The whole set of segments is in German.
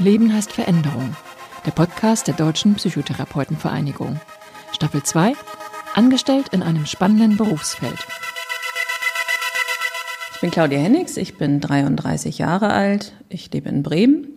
Leben heißt Veränderung. Der Podcast der Deutschen Psychotherapeutenvereinigung. Staffel 2. Angestellt in einem spannenden Berufsfeld. Ich bin Claudia Hennigs, ich bin 33 Jahre alt, ich lebe in Bremen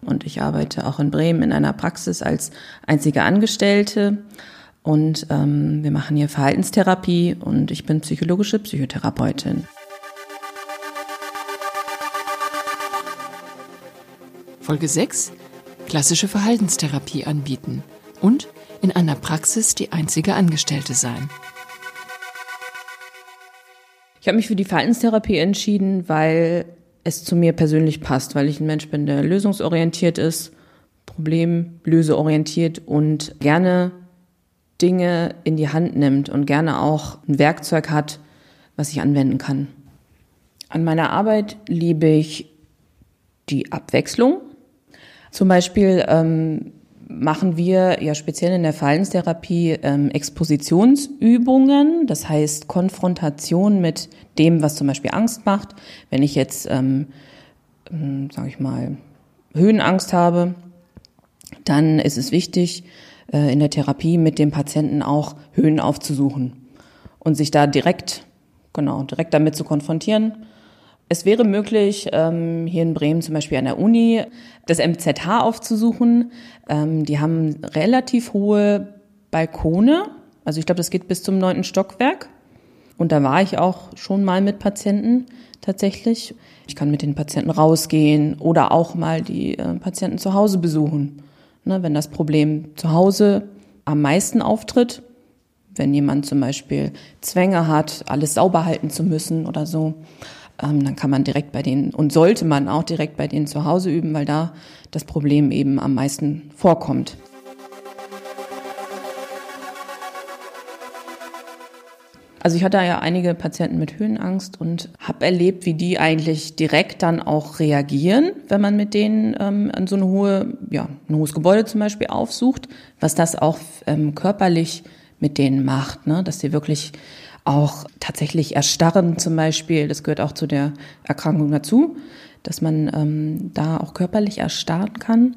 und ich arbeite auch in Bremen in einer Praxis als einzige Angestellte und ähm, wir machen hier Verhaltenstherapie und ich bin psychologische Psychotherapeutin. Folge 6. Klassische Verhaltenstherapie anbieten und in einer Praxis die einzige Angestellte sein. Ich habe mich für die Verhaltenstherapie entschieden, weil es zu mir persönlich passt, weil ich ein Mensch bin, der lösungsorientiert ist, problemlöseorientiert und gerne Dinge in die Hand nimmt und gerne auch ein Werkzeug hat, was ich anwenden kann. An meiner Arbeit liebe ich die Abwechslung. Zum Beispiel ähm, machen wir ja speziell in der Verhaltenstherapie ähm, Expositionsübungen, das heißt Konfrontation mit dem, was zum Beispiel Angst macht. Wenn ich jetzt, ähm, ähm, sage ich mal, Höhenangst habe, dann ist es wichtig, äh, in der Therapie mit dem Patienten auch Höhen aufzusuchen und sich da direkt, genau, direkt damit zu konfrontieren. Es wäre möglich, ähm, hier in Bremen zum Beispiel an der Uni das MZH aufzusuchen. Ähm, die haben relativ hohe Balkone. Also ich glaube, das geht bis zum neunten Stockwerk. Und da war ich auch schon mal mit Patienten tatsächlich. Ich kann mit den Patienten rausgehen oder auch mal die äh, Patienten zu Hause besuchen. Ne, wenn das Problem zu Hause am meisten auftritt, wenn jemand zum Beispiel Zwänge hat, alles sauber halten zu müssen oder so, ähm, dann kann man direkt bei denen und sollte man auch direkt bei denen zu Hause üben, weil da das Problem eben am meisten vorkommt. Also ich hatte ja einige Patienten mit Höhenangst und habe erlebt, wie die eigentlich direkt dann auch reagieren, wenn man mit denen ähm, so eine hohe, ja, ein hohes Gebäude zum Beispiel aufsucht, was das auch ähm, körperlich mit denen macht, ne? dass sie wirklich auch tatsächlich erstarren zum Beispiel. Das gehört auch zu der Erkrankung dazu, dass man ähm, da auch körperlich erstarren kann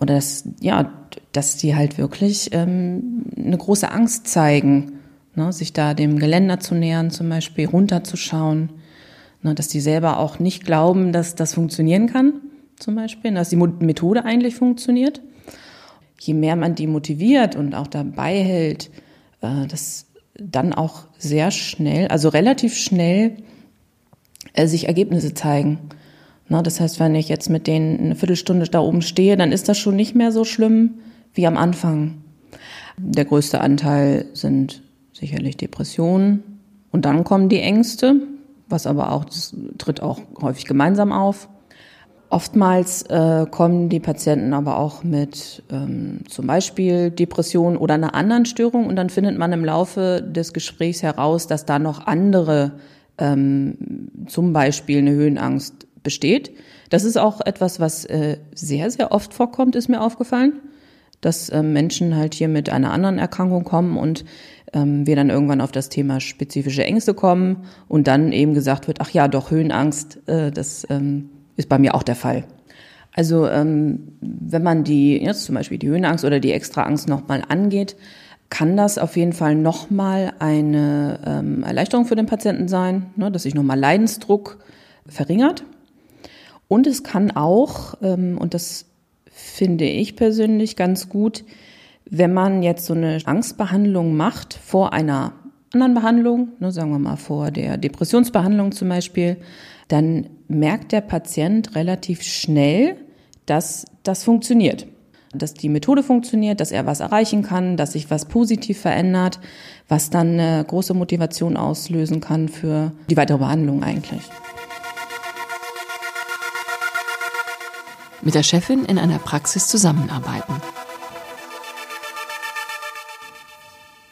oder dass ja, dass die halt wirklich ähm, eine große Angst zeigen ne, sich da dem Geländer zu nähern, zum Beispiel runterzuschauen, ne, dass die selber auch nicht glauben, dass das funktionieren kann, zum Beispiel, dass die Methode eigentlich funktioniert. Je mehr man die motiviert und auch dabei hält, äh, dass dann auch sehr schnell, also relativ schnell äh, sich Ergebnisse zeigen. Na, das heißt, wenn ich jetzt mit denen eine Viertelstunde da oben stehe, dann ist das schon nicht mehr so schlimm wie am Anfang. Der größte Anteil sind sicherlich Depressionen. Und dann kommen die Ängste, was aber auch, das tritt auch häufig gemeinsam auf. Oftmals äh, kommen die Patienten aber auch mit ähm, zum Beispiel Depressionen oder einer anderen Störung und dann findet man im Laufe des Gesprächs heraus, dass da noch andere, ähm, zum Beispiel eine Höhenangst besteht. Das ist auch etwas, was äh, sehr, sehr oft vorkommt, ist mir aufgefallen, dass äh, Menschen halt hier mit einer anderen Erkrankung kommen und ähm, wir dann irgendwann auf das Thema spezifische Ängste kommen und dann eben gesagt wird, ach ja, doch Höhenangst, äh, das ähm, ist bei mir auch der Fall. Also ähm, wenn man die, jetzt zum Beispiel die Höhenangst oder die extra Angst nochmal angeht, kann das auf jeden Fall nochmal eine ähm, Erleichterung für den Patienten sein, ne, dass sich nochmal Leidensdruck verringert. Und es kann auch, ähm, und das finde ich persönlich ganz gut, wenn man jetzt so eine Angstbehandlung macht vor einer anderen Behandlung, ne, sagen wir mal vor der Depressionsbehandlung zum Beispiel, dann merkt der Patient relativ schnell, dass das funktioniert. Dass die Methode funktioniert, dass er was erreichen kann, dass sich was positiv verändert, was dann eine große Motivation auslösen kann für die weitere Behandlung eigentlich. Mit der Chefin in einer Praxis zusammenarbeiten.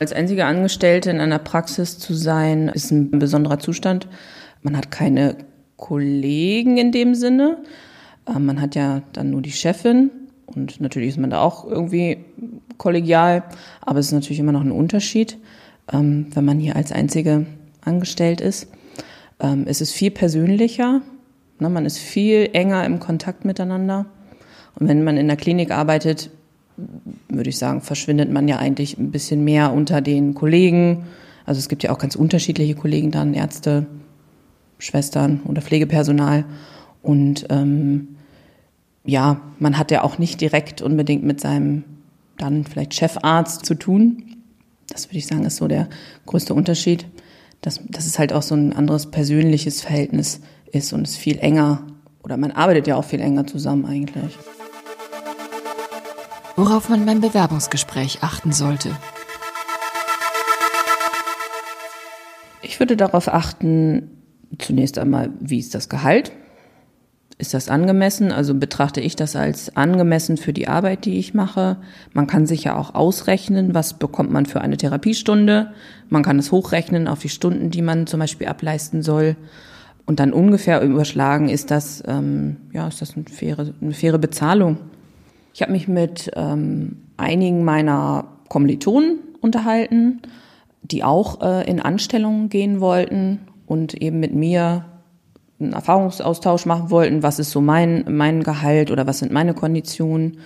Als einzige Angestellte in einer Praxis zu sein, ist ein besonderer Zustand. Man hat keine Kollegen in dem Sinne. Ähm, man hat ja dann nur die Chefin und natürlich ist man da auch irgendwie kollegial, aber es ist natürlich immer noch ein Unterschied, ähm, wenn man hier als einzige angestellt ist. Ähm, es ist viel persönlicher, ne, man ist viel enger im Kontakt miteinander Und wenn man in der Klinik arbeitet, würde ich sagen, verschwindet man ja eigentlich ein bisschen mehr unter den Kollegen. Also es gibt ja auch ganz unterschiedliche Kollegen dann, Ärzte, Schwestern oder Pflegepersonal. Und ähm, ja, man hat ja auch nicht direkt unbedingt mit seinem dann vielleicht Chefarzt zu tun. Das würde ich sagen, ist so der größte Unterschied, dass, dass es halt auch so ein anderes persönliches Verhältnis ist und es viel enger oder man arbeitet ja auch viel enger zusammen eigentlich. Worauf man beim Bewerbungsgespräch achten sollte. Ich würde darauf achten, zunächst einmal, wie ist das Gehalt? Ist das angemessen? Also betrachte ich das als angemessen für die Arbeit, die ich mache. Man kann sich ja auch ausrechnen, was bekommt man für eine Therapiestunde. Man kann es hochrechnen auf die Stunden, die man zum Beispiel ableisten soll. Und dann ungefähr überschlagen, ist das, ähm, ja, ist das eine faire, eine faire Bezahlung. Ich habe mich mit ähm, einigen meiner Kommilitonen unterhalten, die auch äh, in Anstellungen gehen wollten und eben mit mir einen Erfahrungsaustausch machen wollten, was ist so mein, mein Gehalt oder was sind meine Konditionen.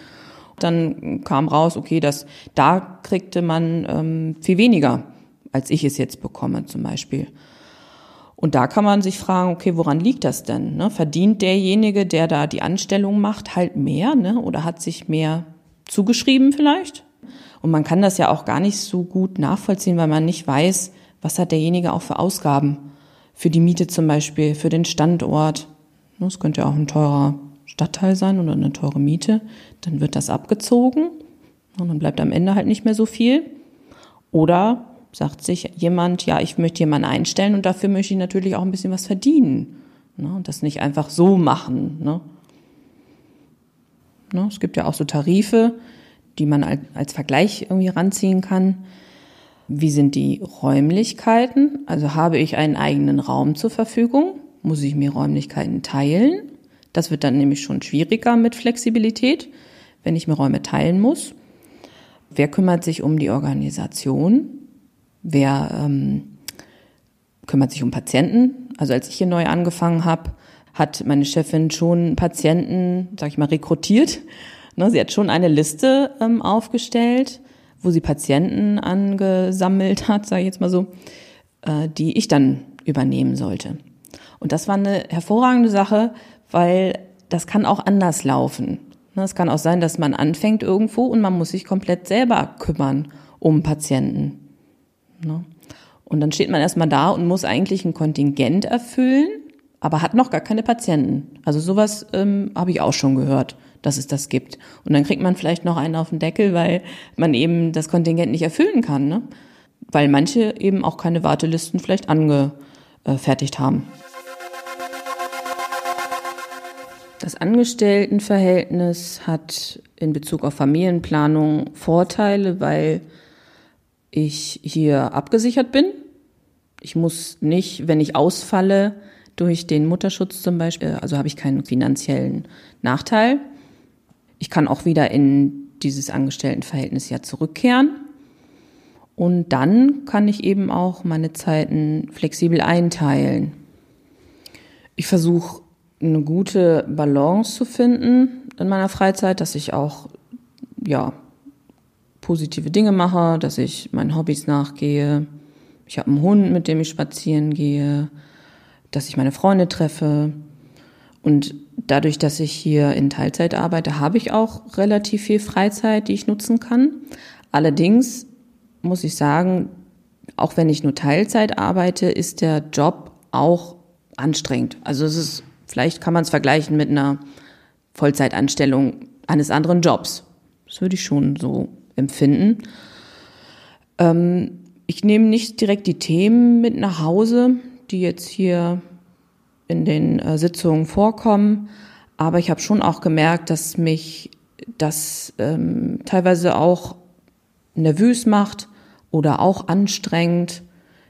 Dann kam raus, okay, dass da kriegte man ähm, viel weniger, als ich es jetzt bekomme zum Beispiel. Und da kann man sich fragen, okay, woran liegt das denn? Ne? Verdient derjenige, der da die Anstellung macht, halt mehr ne? oder hat sich mehr zugeschrieben vielleicht? Und man kann das ja auch gar nicht so gut nachvollziehen, weil man nicht weiß, was hat derjenige auch für Ausgaben für die Miete zum Beispiel, für den Standort. Es könnte ja auch ein teurer Stadtteil sein oder eine teure Miete. Dann wird das abgezogen und dann bleibt am Ende halt nicht mehr so viel. Oder sagt sich jemand, ja, ich möchte jemanden einstellen und dafür möchte ich natürlich auch ein bisschen was verdienen. Ne? Und das nicht einfach so machen. Ne? Ne? Es gibt ja auch so Tarife, die man als Vergleich irgendwie ranziehen kann. Wie sind die Räumlichkeiten? Also habe ich einen eigenen Raum zur Verfügung? Muss ich mir Räumlichkeiten teilen? Das wird dann nämlich schon schwieriger mit Flexibilität, wenn ich mir Räume teilen muss. Wer kümmert sich um die Organisation? Wer ähm, kümmert sich um Patienten? Also als ich hier neu angefangen habe, hat meine Chefin schon Patienten, sag ich mal, rekrutiert. Ne, sie hat schon eine Liste ähm, aufgestellt wo sie Patienten angesammelt hat, sage ich jetzt mal so, äh, die ich dann übernehmen sollte. Und das war eine hervorragende Sache, weil das kann auch anders laufen. Ne, es kann auch sein, dass man anfängt irgendwo und man muss sich komplett selber kümmern um Patienten. Ne? Und dann steht man erstmal da und muss eigentlich ein Kontingent erfüllen, aber hat noch gar keine Patienten. Also sowas ähm, habe ich auch schon gehört dass es das gibt. Und dann kriegt man vielleicht noch einen auf den Deckel, weil man eben das Kontingent nicht erfüllen kann, ne? weil manche eben auch keine Wartelisten vielleicht angefertigt haben. Das Angestelltenverhältnis hat in Bezug auf Familienplanung Vorteile, weil ich hier abgesichert bin. Ich muss nicht, wenn ich ausfalle, durch den Mutterschutz zum Beispiel, also habe ich keinen finanziellen Nachteil. Ich kann auch wieder in dieses Angestelltenverhältnis ja zurückkehren. Und dann kann ich eben auch meine Zeiten flexibel einteilen. Ich versuche eine gute Balance zu finden in meiner Freizeit, dass ich auch ja positive Dinge mache, dass ich meinen Hobbys nachgehe. Ich habe einen Hund, mit dem ich spazieren gehe, dass ich meine Freunde treffe. Und dadurch, dass ich hier in Teilzeit arbeite, habe ich auch relativ viel Freizeit, die ich nutzen kann. Allerdings muss ich sagen, auch wenn ich nur Teilzeit arbeite, ist der Job auch anstrengend. Also es ist, vielleicht kann man es vergleichen mit einer Vollzeitanstellung eines anderen Jobs. Das würde ich schon so empfinden. Ähm, ich nehme nicht direkt die Themen mit nach Hause, die jetzt hier in den äh, Sitzungen vorkommen. Aber ich habe schon auch gemerkt, dass mich das ähm, teilweise auch nervös macht oder auch anstrengend,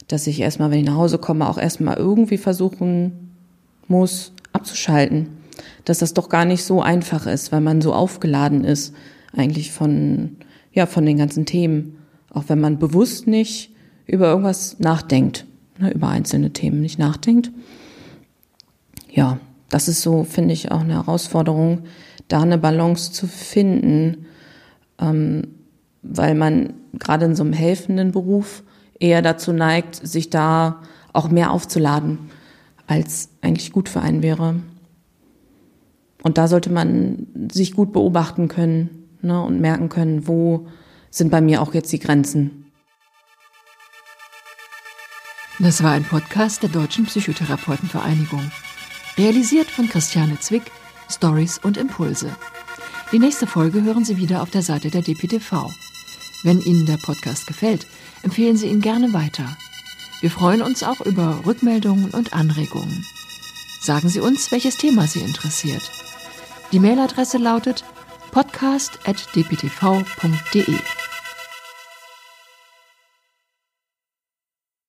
dass ich erstmal, wenn ich nach Hause komme, auch erstmal irgendwie versuchen muss, abzuschalten. Dass das doch gar nicht so einfach ist, weil man so aufgeladen ist, eigentlich von, ja, von den ganzen Themen. Auch wenn man bewusst nicht über irgendwas nachdenkt, ne, über einzelne Themen nicht nachdenkt ja, das ist so, finde ich, auch eine Herausforderung, da eine Balance zu finden, ähm, weil man gerade in so einem helfenden Beruf eher dazu neigt, sich da auch mehr aufzuladen, als eigentlich gut für einen wäre. Und da sollte man sich gut beobachten können ne, und merken können, wo sind bei mir auch jetzt die Grenzen. Das war ein Podcast der Deutschen Psychotherapeutenvereinigung. Realisiert von Christiane Zwick, Stories und Impulse. Die nächste Folge hören Sie wieder auf der Seite der DPTV. Wenn Ihnen der Podcast gefällt, empfehlen Sie ihn gerne weiter. Wir freuen uns auch über Rückmeldungen und Anregungen. Sagen Sie uns, welches Thema Sie interessiert. Die Mailadresse lautet podcast.dptv.de.